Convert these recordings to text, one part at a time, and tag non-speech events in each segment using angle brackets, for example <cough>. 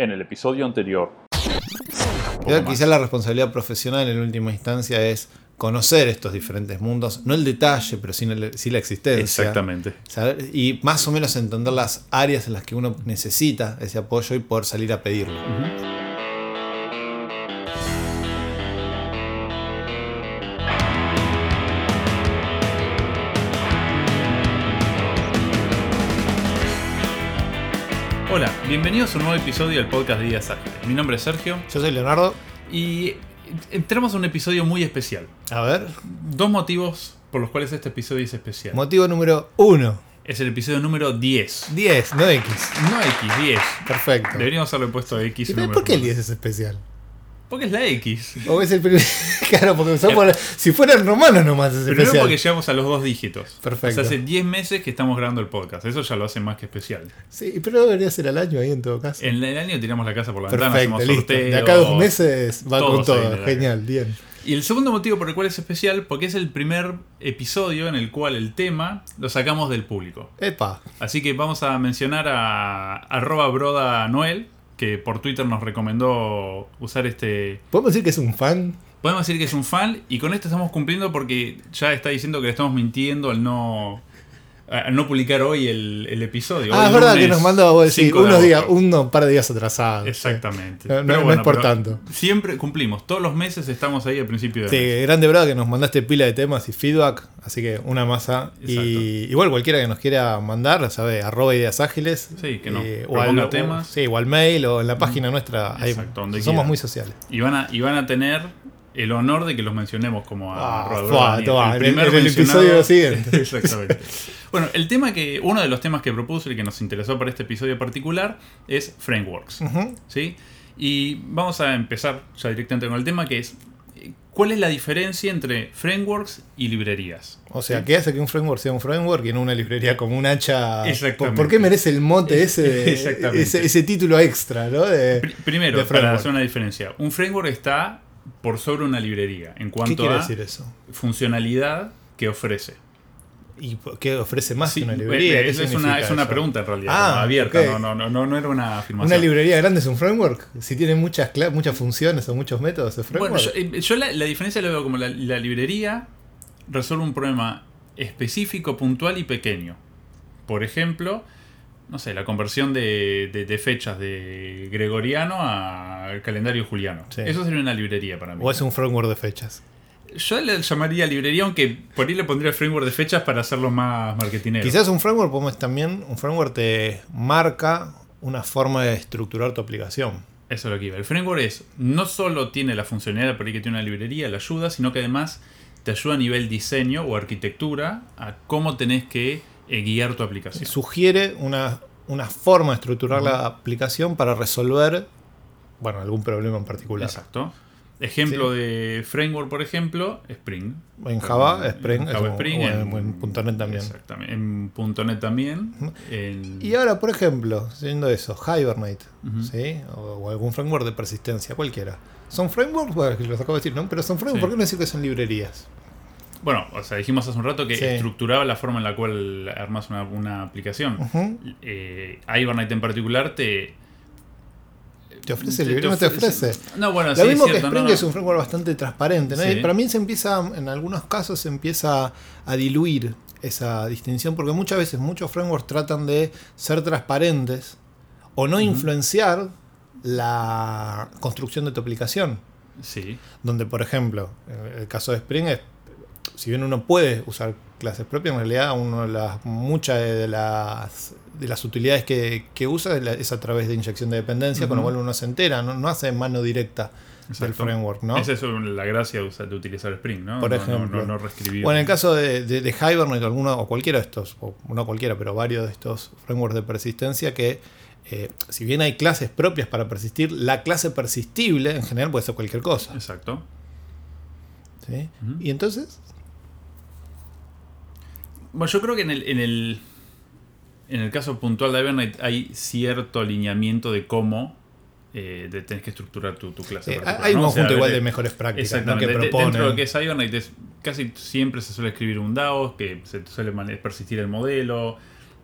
En el episodio anterior. Creo que quizás la responsabilidad profesional en última instancia es conocer estos diferentes mundos, no el detalle, pero sí, la- sí la existencia. Exactamente. Saber- y más o menos entender las áreas en las que uno necesita ese apoyo y poder salir a pedirlo. Bienvenidos a un nuevo episodio del podcast de Días Ágiles. Mi nombre es Sergio Yo soy Leonardo. y entramos a un episodio muy especial. A ver, Dos motivos por los cuales este episodio es especial. motivo número uno. Es el episodio número 10. 10, no X. No X, 10. Perfecto. Deberíamos haberle puesto X. ¿Y número ¿Por qué el normal. 10 es especial? Porque es la X. O es el primer. <laughs> claro, porque usamos la- si fueran romanos nomás es Primero especial. porque llegamos a los dos dígitos. Perfecto. O sea, hace 10 meses que estamos grabando el podcast. Eso ya lo hace más que especial. Sí, pero debería ser al año ahí en todo caso. En el año tiramos la casa por la ventana, Perfecto, hacemos listo. sorteos. De acá a dos meses va con todo. el Genial, bien. Y el segundo motivo por el cual es especial, porque es el primer episodio en el cual el tema lo sacamos del público. Epa. Así que vamos a mencionar a arroba broda Noel, que por Twitter nos recomendó usar este... ¿Podemos decir que es un fan? Podemos decir que es un fan y con esto estamos cumpliendo porque ya está diciendo que le estamos mintiendo al no, al no publicar hoy el, el episodio. ah, Hoy es verdad que nos mandó vos decir 5 de unos días, un par de días atrasados. Exactamente. No, no- no es por tanto. Siempre cumplimos. Todos los meses estamos ahí al principio de Sí, mes. grande verdad que nos mandaste pila de temas y feedback, así que una masa. Y igual cualquiera que nos quiera mandar, sabe, arroba ideas ágiles. Sí, que nos eh, o temas. Sí, o al mail o en la página nuestra. ahí Exacto, donde somos muy sociales. Y van, a, y van a tener el honor de que los mencionemos como a Ah, fua, toma, en el- en el mencionado. episodio siguiente. <laughs> Exactamente. Bueno, el tema que. Uno de los temas que propuse y que nos interesó para este episodio particular es frameworks. ¿Sí? Y vamos a empezar ya directamente con el tema que es. ¿Cuál es la diferencia entre frameworks y librerías? O sea, ¿qué hace que un framework sea un framework y no una librería como un hacha? Exactamente. ¿Por, qué merece el mote ese, de- <laughs> ese, ese título extra, ¿no? De- Primero, de para hacer una diferencia, un framework está por sobre una librería en ¿Qué cuanto a decir eso? funcionalidad que ofrece. ¿Y qué ofrece más Sí, que una librería? eh, ¿Qué es, es significa una, es una pregunta en realidad, Ah, abierta, no, no, no, no, no era una afirmación. ¿Una librería grande es un framework? Si tiene muchas, muchas funciones o muchos métodos de framework. Bueno, yo, eh, yo la, la diferencia la veo como la, la librería resuelve un problema específico, puntual y pequeño. Por ejemplo, no sé, la conversión de, de- de fechas de gregoriano al calendario juliano. Sí. Eso sería una librería para mí. o es un framework de fechas. Yo le llamaría librería, aunque por ahí le pondría framework de fechas para hacerlo más marketinero. Quizás un framework, es también, un framework te marca una forma de estructurar tu aplicación. Eso es lo que iba. El framework es, no solo tiene la funcionalidad por ahí que tiene una librería, la ayuda, sino que además te ayuda a nivel diseño o arquitectura a cómo tenés que guiar tu aplicación. Sugiere una, una forma de estructurar la aplicación para resolver, bueno, algún problema en particular. Exacto. Ejemplo de framework, por ejemplo, Spring. En Java, Spring, En Java es Spring, en, .NET también. Exactamente. En .NET también. Y ahora, por ejemplo, siendo eso, Hibernate. ¿sí? o, o algún framework de persistencia, cualquiera. ¿Son frameworks? Bueno, los acabo de decir, ¿no? Pero son frameworks, Sí. ¿por qué no decir que son librerías? Bueno, o sea, dijimos hace un rato que Sí. estructuraba la forma en la cual armas una, una aplicación. Ujú. Eh, Hibernate en particular te... ¿Te ofrece librería? No te ofrece. No, bueno, Lo sí, mismo es que Spring no, no. es un framework bastante transparente. ¿no? Sí. Y para mí se empieza, en algunos casos, se empieza a diluir esa distinción porque muchas veces muchos frameworks tratan de ser transparentes o no influenciar la construcción de tu aplicación. Sí, Donde, por ejemplo, en el caso de Spring es, si bien uno puede usar clases propias, en realidad uno de las, muchas de las, de las utilidades que, que usa es, a través de inyección de dependencia, con lo cual uno se entera, no, no hace mano directa del framework, ¿no? Esa es la gracia de, utilizar Spring, ¿no? Por no- ejemplo. No, no reescribir. O en el caso de, de, de Hibernate, alguno, o cualquiera de estos, o no cualquiera, pero varios de estos frameworks de persistencia que, eh, si bien hay clases propias para persistir, la clase persistible en general puede ser cualquier cosa. Exacto. ¿sí? Y entonces, Bueno, yo creo que en el, en el, en el caso puntual de Hibernate hay cierto alineamiento de cómo eh, de- tenés que estructurar tu, tu clase. eh, hay un ¿no? O sea, conjunto igual de- de mejores prácticas que De- proponen. Dentro de lo que es es- casi siempre se suele escribir un DAO, que se suele persistir el modelo.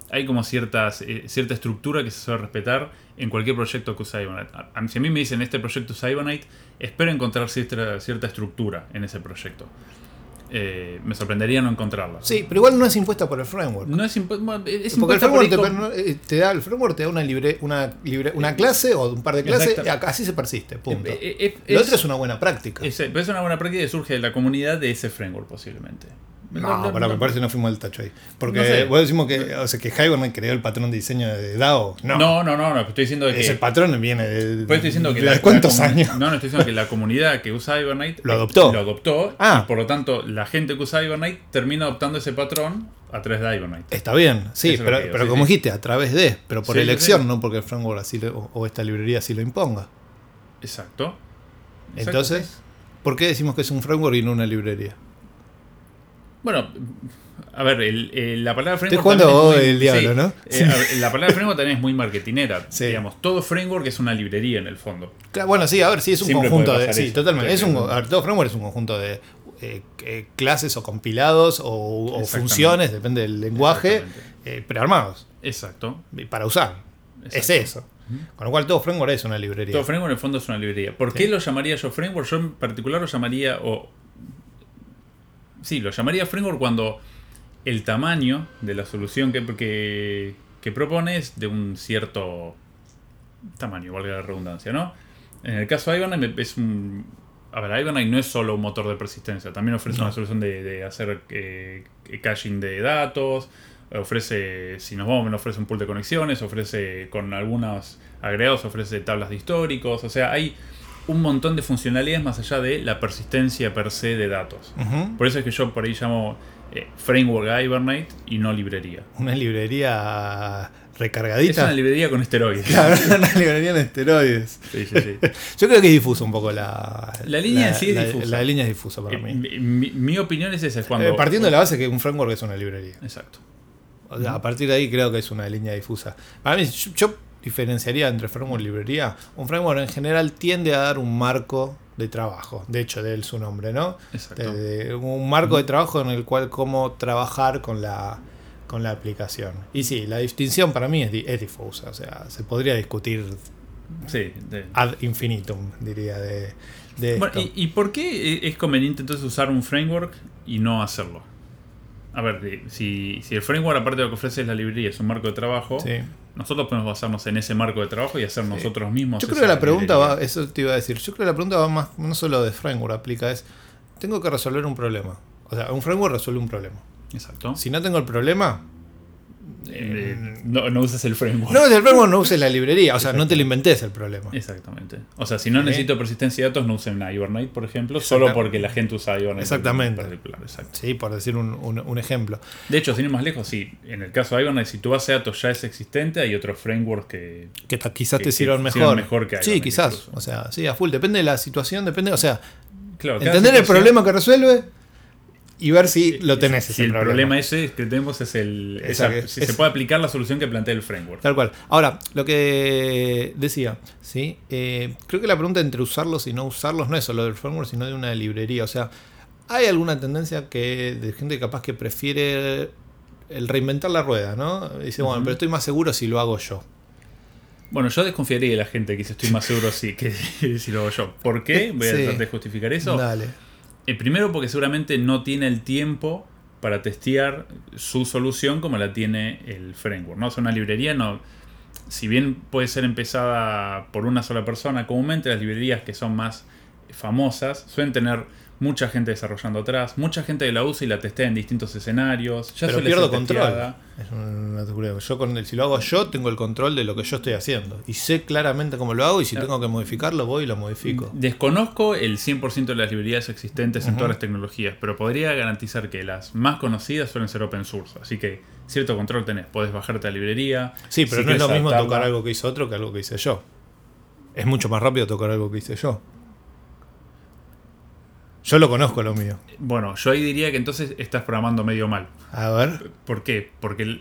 hay como ciertas, eh, cierta estructura que se suele respetar en cualquier proyecto que usa a- Si a mí me dicen este proyecto usa Hibernate, espero encontrar cierta, cierta estructura en ese proyecto. Eh, me sorprendería no encontrarla. Sí, pero igual no es impuesta por el framework. No es, impu- es Porque el por framework te, eh, te da, el framework te da una libre, una libre, una clase o un par de clases y así se persiste, punto. Eh, eh, eh, Lo es- otro es una buena práctica. es, es una buena práctica que surge de la comunidad de ese framework posiblemente. No, pero me parece que no fuimos al tacho ahí. Porque No sé. vos decimos que, o sea, que creó el patrón de diseño de DAO. No, No, no, no, no, estoy diciendo que... ese patrón viene de, Pues estoy diciendo que de la- cuántos la años. No, no estoy diciendo que la comunidad que usa Hibernate Lo adoptó. Lo adoptó. Ah. Y por lo tanto, la gente que usa Hibernate termina adoptando ese patrón a través de Hibernate. Está bien, sí, Eso pero, digo, pero sí, como sí. dijiste, a través de, pero por Sí, elección, no porque el framework así lo- o, esta librería así lo imponga. Exacto. Exacto, Entonces. ¿por qué decimos que es un framework y no una librería? Bueno, a ver, el- el- la palabra framework. jugando también es muy- el diablo, ¿no? eh, Sí. a ver, la palabra framework también es muy marketinera. Sí. Digamos, todo framework es una librería en el fondo. Claro, bueno, sí, a ver, sí, es un Siempre conjunto de. Sí, eso. totalmente. Es un, Claro. a ver, todo framework es un conjunto de eh, eh, clases o compilados o, funciones, depende del lenguaje, prearmados Exacto. para usar. Es eso. Con lo cual, todo framework es una librería. Todo framework en el fondo es una librería. ¿Por qué lo llamaría yo framework? Yo en particular lo llamaría. O, sí, lo llamaría framework cuando el tamaño de la solución que, que, que propone es de un cierto tamaño, valga la redundancia, ¿no? En el caso de me- es un. A ver, Hibernate no es solo un motor de persistencia, también ofrece No. una solución de, de hacer eh, caching de datos, ofrece, si nos vamos, ofrece un pool de conexiones, ofrece con algunos agregados, ofrece tablas de históricos, o sea, hay un montón de funcionalidades más allá de la persistencia per se de datos. Por eso es que yo por ahí llamo eh, framework a Hibernate y no librería. Una librería Es recargadita. una librería con esteroides. <laughs> Claro, una librería en esteroides. Sí, sí, sí. <laughs> Yo creo que es difuso un poco la. La línea en sí es la- difusa. La línea es difusa para Eh, mí. mi, opinión es esa, es cuando... Eh, partiendo de la base que un framework es una librería. Exacto. O sea, a partir de ahí creo que es una línea difusa. Para mí, yo, yo diferenciaría entre framework y librería. Un framework en general tiende a dar un marco de trabajo. De hecho, de él su nombre, ¿no? Exacto. De- de un marco de trabajo en el cual cómo trabajar con la, con la aplicación. Y sí, la distinción para mí es, es difusa. O sea, se podría discutir Sí. de- ad infinitum, diría, de, de Bueno, esto. ¿y, y por qué es conveniente entonces usar un framework y no hacerlo? A ver, si, si el framework, aparte de lo que ofrece es la librería, es un marco de trabajo, Sí. Nosotros podemos basarnos en ese marco de trabajo y hacer nosotros mismos. Yo creo que la pregunta va, eso te iba a decir, yo creo que la pregunta va más, no solo de framework aplica, es, tengo que resolver un problema. O sea, un framework resuelve un problema. Exacto. Si no tengo el problema, Eh, no, no uses el framework. no uses el framework, no uses la librería. O sea, no te lo inventes el problema. Exactamente. O sea, si no Sí. necesito persistencia de datos, no usen Hibernate, por ejemplo, solo porque la gente usa Hibernate. Exactamente. Sí, por decir un, un- un ejemplo. De hecho, sin ir más lejos, sí, en el caso de Hibernate, si tu base de datos ya es existente, hay otros frameworks que... Que quizás Que- te sirvan mejor. mejor que sí, quizás. incluso. O sea, sí, a full. Depende de la situación, depende. O sea, Claro, entender el problema que resuelve y ver si lo tenés Si ese el problema. problema ese que tenemos es el... Esa esa- que- si se puede aplicar la solución que plantea el framework. Tal cual. Ahora, lo que decía, ¿sí? Eh, creo que la pregunta entre usarlos y no usarlos no es solo del framework, sino de una librería. O sea, ¿hay alguna tendencia que de gente capaz que prefiere el reinventar la rueda, ¿no? Dice, bueno, pero estoy más seguro si lo hago yo. Bueno, yo desconfiaría de la gente que dice estoy más seguro si, que <laughs> si lo hago yo. ¿Por qué? Voy a Sí. tratar de justificar eso. Dale. Eh, primero porque seguramente no tiene el tiempo para testear su solución como la tiene el framework. ¿no? O una librería no. Si bien puede ser empezada por una sola persona, comúnmente las librerías que son más famosas suelen tener mucha gente desarrollando atrás, mucha gente que la usa y la testea en distintos escenarios. Ya pero pierdo control. Es una locura. Yo con el- si lo hago yo, tengo el control de lo que yo estoy haciendo. Y sé claramente cómo lo hago y si Claro. tengo que modificarlo, voy y lo modifico. Desconozco el 100% de las librerías existentes en todas las tecnologías, pero podría garantizar que las más conocidas suelen ser open source. Así que cierto control tenés. Podés bajarte la librería. Sí, pero Si no es lo mismo adaptarla- tocar algo que hizo otro que algo que hice yo. Es mucho más rápido tocar algo que hice yo. Yo lo conozco lo mío. Bueno, yo ahí diría que entonces estás programando medio mal. A ver. ¿Por qué? Porque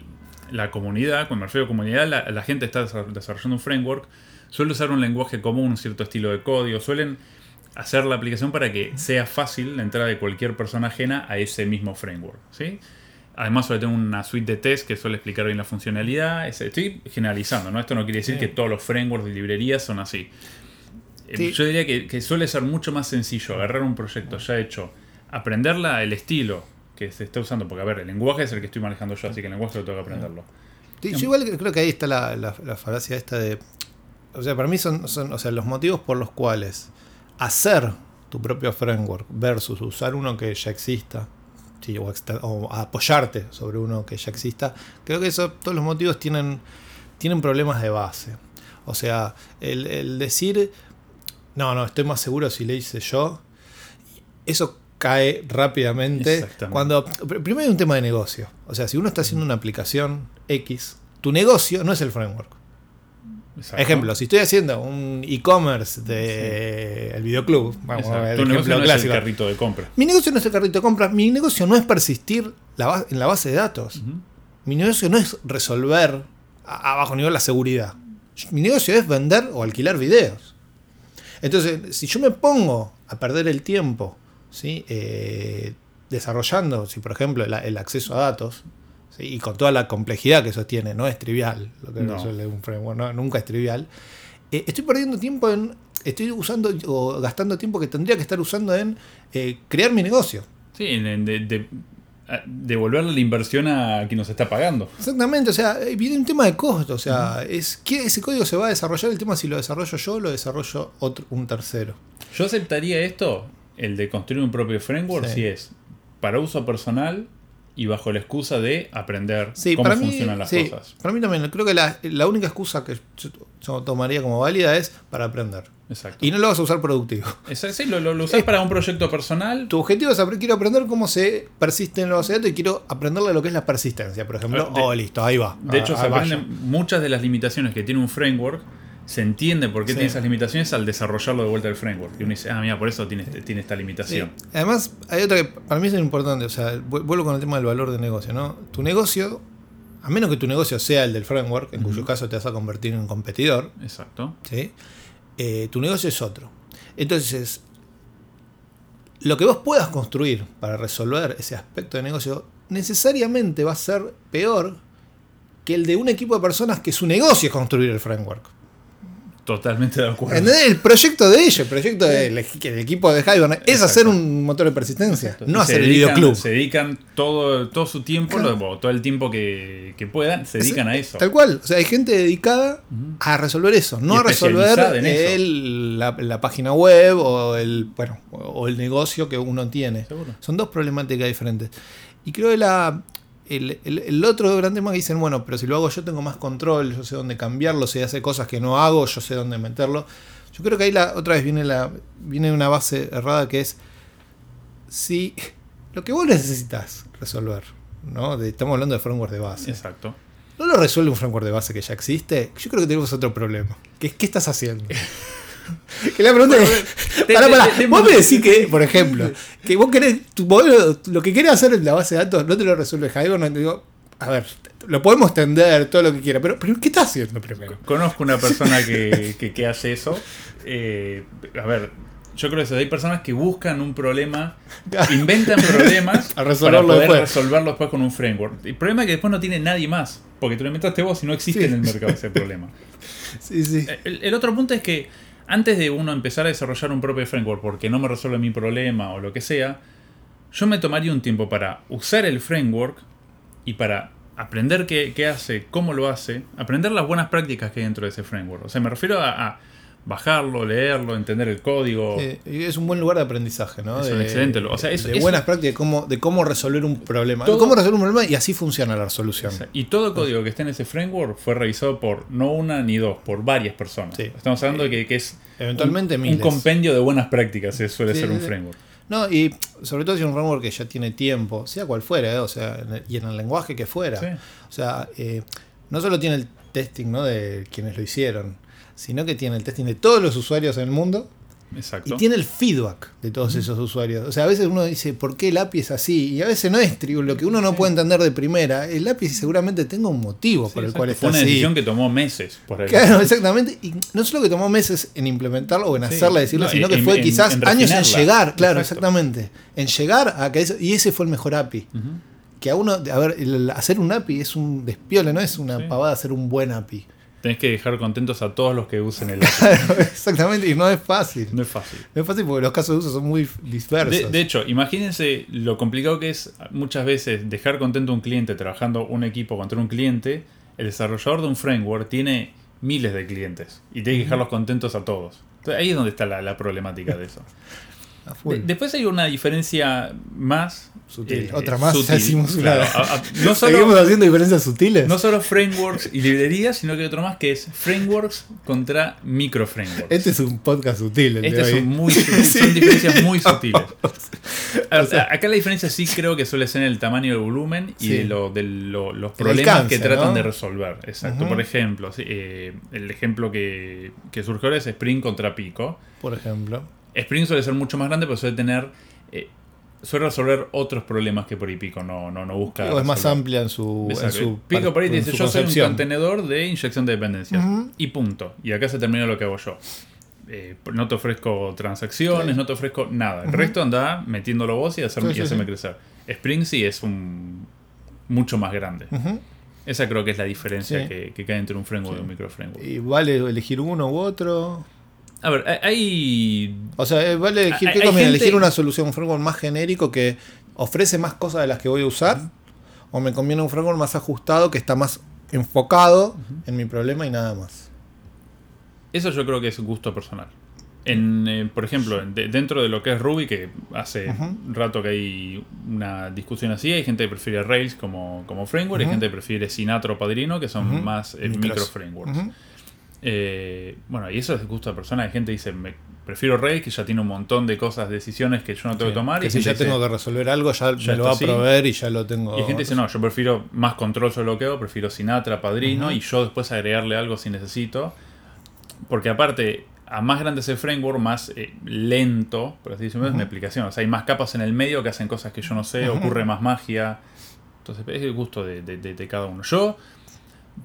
la comunidad, cuando me refiero a comunidad, la, la gente está desa- desarrollando un framework, suele usar un lenguaje común, un cierto estilo de código, suelen hacer la aplicación para que sea fácil la entrada de cualquier persona ajena a ese mismo framework. ¿sí? Además, suele tener una suite de test que suele explicar bien la funcionalidad. Es- Estoy generalizando, ¿no? Esto no quiere decir Sí. que todos los frameworks de librerías son así. Eh, Sí. Yo diría que, que suele ser mucho más sencillo agarrar un proyecto ya hecho, aprenderla, el estilo que se está usando, porque a ver, el lenguaje es el que estoy manejando yo, así que el lenguaje lo tengo que aprenderlo. Sí, yo igual creo que ahí está la, la- la falacia esta de. O sea, para mí son, son o sea, los motivos por los cuales hacer tu propio framework versus usar uno que ya exista, sí, o, apoyarte sobre uno que ya exista, creo que eso, todos los motivos tienen, tienen problemas de base. O sea, el, el decir, no, no, estoy más seguro si le hice yo, eso cae rápidamente. Exactamente. Cuando, pr- primero hay un tema de negocio. O sea, si uno está haciendo una aplicación X, tu negocio no es el framework. Exacto. Ejemplo, si estoy haciendo un e-commerce de el videoclub, vamos a ver Tu el negocio ejemplo no es el carrito de compra. Mi negocio no es el carrito de compras, mi negocio no es persistir la en la base de datos. Mi negocio no es resolver a, a bajo nivel la seguridad. Mi negocio es vender o alquilar videos. Entonces, si yo me pongo a perder el tiempo ¿sí? Eh, desarrollando, si por ejemplo la- el acceso a datos, ¿sí? y con toda la complejidad que eso tiene, no es trivial, lo que No. resuelve un framework, no, nunca es trivial, eh, estoy perdiendo tiempo en, estoy usando o gastando tiempo que tendría que estar usando en eh, crear mi negocio. Sí, en- en de, devolverle la inversión a quien nos está pagando. Exactamente, o sea, eh, viene un tema de costo, o sea, es que ese código se va a desarrollar, el tema si lo desarrollo yo o lo desarrollo otro, un tercero. Yo aceptaría esto, el de construir un propio framework, Sí. si es para uso personal y bajo la excusa de aprender Sí, cómo mí, funcionan las sí, cosas. para mí también, creo que la, la única excusa que yo, yo tomaría como válida es para aprender. Exacto. Y no lo vas a usar productivo. <laughs> Esa- sí, lo, lo, lo usás para un proyecto personal. Tu objetivo es aprender, quiero aprender cómo se persiste en la base de datos y quiero aprenderle lo que es la persistencia, por ejemplo. De- oh, listo, ahí va. De hecho, Ah, se ah, aprenden muchas de las limitaciones que tiene un framework. Se entiende por qué Sí. tiene esas limitaciones al desarrollarlo de vuelta del framework. Y uno dice, ah, mira, por eso tiene, este- tiene esta Sí. limitación. Además, hay otra que para mí es importante, o sea, vu- vuelvo con el tema del valor de negocio, ¿no? Tu negocio, a menos que tu negocio sea el del framework, en cuyo caso te vas a convertir en un competidor, Exacto. ¿sí? Eh, tu negocio es otro. Entonces, lo que vos puedas construir para resolver ese aspecto de negocio necesariamente va a ser peor que el de un equipo de personas que su negocio es construir el framework. Totalmente de acuerdo. ¿Entendés? El proyecto de ellos, el proyecto del, equipo de Hibernate es Exacto. hacer un motor de persistencia, no Y hacer el videoclub. Se dedican todo, todo su tiempo, Claro. lo- todo el tiempo que, que puedan, se dedican a eso. Tal cual. O sea, hay gente dedicada a resolver eso, no a resolver el- la, la página web o el, bueno, o el negocio que uno tiene. Seguro. Son dos problemáticas diferentes. Y creo que la, el, el- el otro gran tema que dicen, bueno, pero si lo hago yo tengo más control, yo sé dónde cambiarlo, si hace cosas que no hago, yo sé dónde meterlo. Yo creo que ahí la, otra vez viene, la, viene una base errada que es si lo que vos necesitas resolver, ¿no? De- estamos hablando de framework de base. Exacto. ¿No lo resuelve un framework de base que ya existe? Yo creo que tenemos otro problema. Que es, ¿qué estás haciendo? <laughs> que la pregunta es. te- <laughs> Pará, pará. te- te- Vos me decís que, por ejemplo, que vos querés. Tu modelo, lo que querés hacer en la base de datos no te lo resuelve Javier. No te digo. A ver, lo podemos tender, todo lo que quiera. Pero, pero ¿qué estás haciendo primero? Conozco una persona que, <laughs> que- que hace eso. Eh, a ver, yo creo que hay personas que buscan un problema, inventan <laughs> problemas A para resolverlo poder después. resolverlo después con un framework. El problema es que después no tiene nadie más, porque te lo inventaste vos y no existe Sí. en el mercado ese problema. Sí, sí. El, el otro punto es que antes de uno empezar a desarrollar un propio framework porque no me resuelve mi problema o lo que sea, yo me tomaría un tiempo para usar el framework y para aprender qué, hace, cómo lo hace, aprender las buenas prácticas que hay dentro de ese framework. O sea, me refiero a bajarlo, leerlo, entender el código. Es un buen lugar de aprendizaje, ¿no? Es de, un excelente lu- o sea, es- de es- buenas prácticas de cómo, de cómo resolver un problema. Todo- De cómo resolver un problema y así funciona la resolución. O sea, y todo el código que está en ese framework fue revisado por no una ni dos, por varias personas. Sí. Estamos hablando de que, que es Eventualmente un, un miles. compendio de buenas prácticas, eh, suele Sí, ser un framework. No, y sobre todo si es un framework que ya tiene tiempo, sea cual fuera, ¿eh? o sea, en el- y en el lenguaje que fuera. O sea, eh, no solo tiene el testing ¿no? de quienes lo hicieron, sino que tiene el testing de todos los usuarios en el mundo Exacto. y tiene el feedback de todos esos usuarios. O sea, a veces uno dice, ¿por qué el API es así? Y a veces no es lo que uno no Sí. puede entender de primera. El API seguramente tenga un motivo Sí, por el exacto. cual Fue está una así. decisión que tomó meses por el Claro, exactamente. Y no solo que tomó meses en implementarlo o en Sí. hacerla, decirlo, No, sino en- que fue en- quizás en años en llegar, claro, Exacto. exactamente. En llegar a que eso, y ese fue el mejor API. Que a uno, a ver, el hacer un API es un despiole, no es una Sí. pavada hacer un buen API. Tenés que dejar contentos a todos los que usen el. <laughs> Exactamente, y no es fácil. No es fácil. No es fácil porque los casos de uso son muy dispersos. De, de hecho, imagínense lo complicado que es muchas veces dejar contento a un cliente trabajando un equipo contra un cliente. El desarrollador de un framework tiene miles de clientes y tiene que dejarlos contentos a todos. Entonces, ahí es donde está la, la problemática de eso. <laughs> De- después hay una diferencia más eh, Sutil. Otra más, ya sutil. hicimos una. Claro, a- a- no, <laughs> Seguimos haciendo diferencias sutiles. no solo frameworks y librerías, sino que hay otro más que es frameworks contra micro frameworks. Este es un podcast sutil. El de hoy. <laughs> son, muy, son diferencias muy <laughs> sutiles. A- O sea- acá la diferencia sí creo que suele ser en el tamaño del volumen y Sí. de, lo- de lo- los problemas alcance, que tratan ¿no? de resolver. Exacto. Por ejemplo, eh, el ejemplo que, que surge ahora es Spring contra Pico. Por ejemplo. Spring suele ser mucho más grande, pero suele tener. eh, suele resolver otros problemas que por ahí Pico no, no, no busca. O es más amplia en su. en Exacto. su Pico por ahí te dice: Yo soy un contenedor de inyección de dependencias. Y punto. Y acá se termina lo que hago yo. Eh, no te ofrezco transacciones, Sí. no te ofrezco nada. El resto anda metiéndolo vos y, hacer, Sí, y hacerme sí. crecer. Spring sí es un mucho más grande. Esa creo que es la diferencia que, que cae entre un framework y un micro framework. Y vale elegir uno u otro. A ver, hay-. O sea, eh, vale elegir. Hay- ¿Qué hay conviene? gente- ¿Elegir una solución, un framework más genérico que ofrece más cosas de las que voy a usar? ¿O me conviene un framework más ajustado que está más enfocado en mi problema y nada más? Eso yo creo que es gusto personal. En, eh, por ejemplo, en- de- dentro de lo que es Ruby, que hace Ujú. rato que hay una discusión así, hay gente que prefiere Rails como, como framework, hay gente que prefiere Sinatra o Padrino, que son más eh, micro frameworks. Eh, bueno, y eso es gusto de persona. Hay gente que dice, me, prefiero Rails, que ya tiene un montón de cosas, decisiones que yo no tengo Sí, que tomar. que y si ya dice- tengo que resolver algo, ya, ya me lo va a proveer y ya lo tengo. y hay gente dice, no, yo prefiero más control sobre lo que hago, prefiero Sinatra, Padrino, y yo después agregarle algo si necesito. Porque aparte, a más grande es el framework, más eh, lento, por así decirlo, es mi Ujú. aplicación. O sea, hay más capas en el medio que hacen cosas que yo no sé, ocurre más magia. Entonces, es el gusto de, de- de- de cada uno. Yo,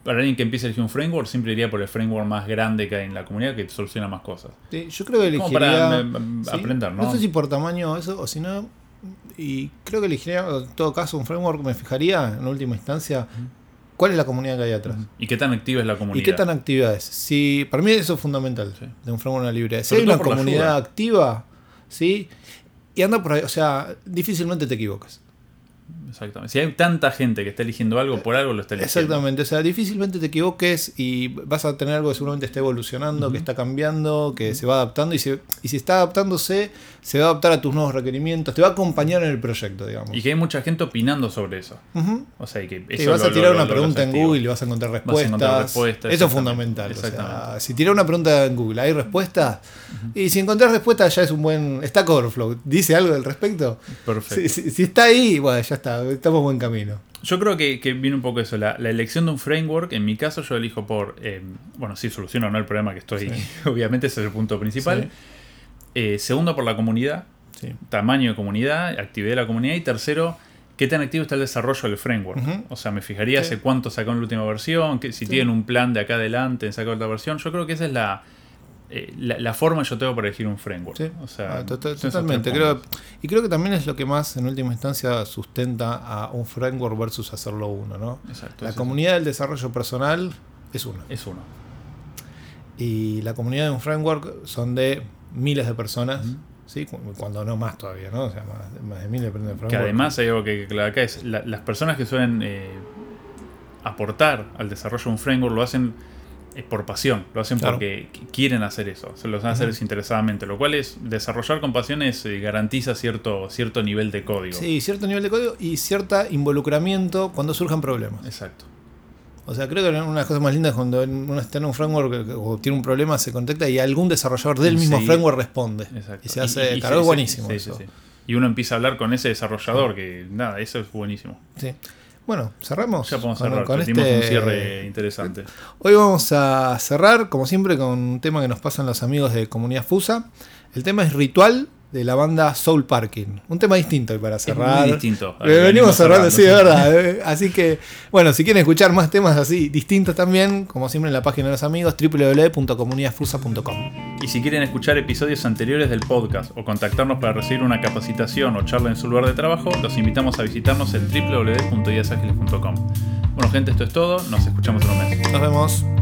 para alguien que empiece a elegir un framework, siempre iría por el framework más grande que hay en la comunidad que soluciona más cosas. Sí, yo creo que Como elegiría. para sí, aprender, ¿no? sé si por tamaño o eso, o si no. Y creo que elegiría, en todo caso, un framework. Me fijaría, en última instancia, cuál es la comunidad que hay atrás. ¿Y qué tan activa es la comunidad? ¿Y qué tan activa es? Si, para mí eso es fundamental Sí. de un framework una librería. Si hay una comunidad activa, ¿sí? Y anda por ahí, o sea, difícilmente te equivocas. Exactamente. Si hay tanta gente que está eligiendo algo, por algo lo está eligiendo. Exactamente, o sea, difícilmente te equivoques y vas a tener algo que seguramente está evolucionando, que está cambiando, que se va adaptando y, se- y si está adaptándose, se va a adaptar a tus nuevos requerimientos, te va a acompañar en el proyecto, digamos. Y que hay mucha gente opinando sobre eso. Ujú. O sea, que Sí, eso vas lo- a tirar lo- una lo- pregunta en. Google y vas a encontrar Vas a respuestas. encontrar respuestas, Eso es fundamental. o sea, si tiras una pregunta en Google, ¿hay respuestas? Y si encontrás respuestas ya es un buen... ¿Está Overflow? ¿Dice algo al respecto? Perfecto. Si, si- si está ahí, bueno, ya está, estamos en buen camino. Yo creo que, que viene un poco eso. La, la elección de un framework, en mi caso, yo elijo por. eh, bueno, si soluciona o no el problema que estoy. Sí. <laughs> Obviamente, ese es el punto principal. Sí. Eh, segundo, por la comunidad. Sí. Tamaño de comunidad, actividad de la comunidad. Y tercero, qué tan activo está el desarrollo del framework. O sea, me fijaría Sí. hace cuánto sacó en la última versión, que, si Sí. tienen un plan de acá adelante en sacar otra versión. Yo creo que esa es la. Eh, la, la forma yo tengo para elegir un framework. Sí. O sea, Ah, totalmente. Creo, y creo que también es lo que más, en última instancia, sustenta a un framework versus hacerlo uno. ¿no? Exacto. La comunidad del desarrollo personal es uno. Es uno. Y la comunidad de un framework son de miles de personas. ¿sí? Cu- Cuando no más todavía, ¿no? O sea, más, más de miles de framework. Que además hay algo que, que claro acá es la- las personas que suelen eh, aportar al desarrollo de un framework lo hacen por pasión, lo hacen Claro. porque qu- quieren hacer eso, se lo van a hacer Ujú. desinteresadamente, lo cual es desarrollar con pasión es, eh, garantiza cierto, cierto nivel de código. Sí, cierto nivel de código y cierto involucramiento cuando surjan problemas. Exacto. O sea, creo que una de las cosas más lindas es cuando uno está en un framework que- o tiene un problema, se contacta y algún desarrollador del mismo Sí. framework responde. Exacto. Y se hace, y es buenísimo. sí, eso. sí, sí. Y uno empieza a hablar con ese desarrollador, que nada, eso es buenísimo. Sí. Bueno, cerramos. Ya podemos con- cerrar, con metimos este- un cierre interesante. Hoy vamos a cerrar, como siempre, con un tema que nos pasan los amigos de Comunidad Fusa. El tema es ritual de la banda Soul Parking. Un tema distinto y para cerrar. muy distinto. Eh, venimos cerrando, sí, de verdad. eh. Así que, bueno, si quieren escuchar más temas así distintos también, como siempre en la página de los amigos, www.comunidadfusa.com. Y si quieren escuchar episodios anteriores del podcast o contactarnos para recibir una capacitación o charla en su lugar de trabajo, los invitamos a visitarnos en www.ideasagiles.com. Bueno, gente, esto es todo. Nos escuchamos en un mes. Nos vemos.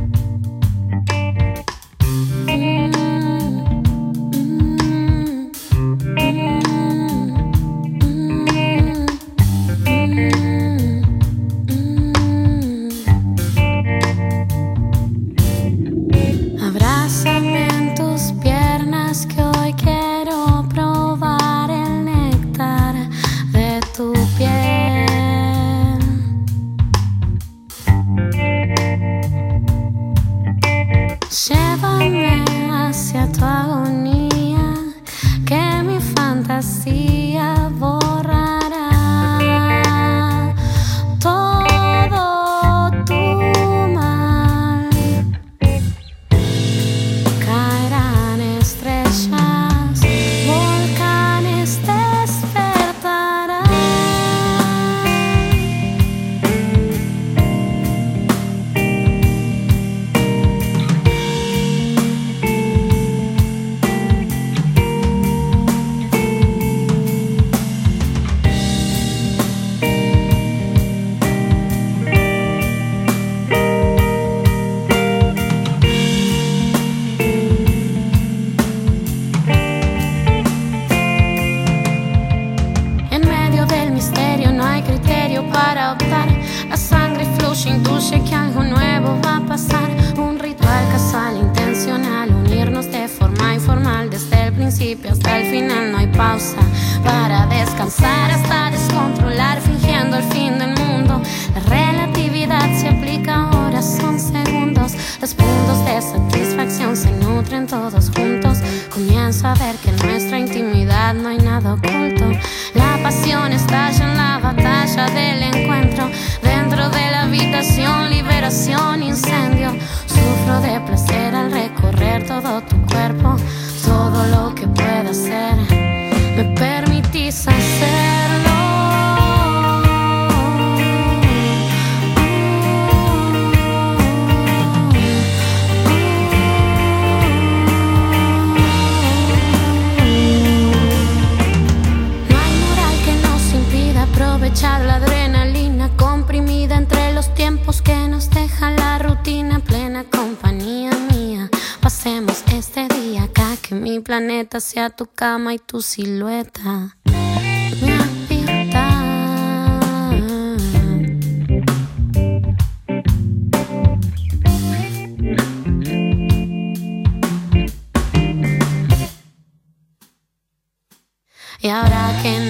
I see. Intuye que algo nuevo va a pasar. Un ritual casual, intencional, unirnos de forma informal. Desde el principio hasta el final no hay pausa para descansar hasta descontrolar, fingiendo el fin del mundo. La relatividad se aplica ahora, son segundos. Los puntos de satisfacción se nutren todos juntos. Comienzo a ver que en nuestra intimidad no hay nada oculto. La pasión estalla en la batalla del encuentro. Habitación, liberación, incendio. Sufro de placer al recorrer todo tu cuerpo. Sea tu cama y tu silueta. Y ahora que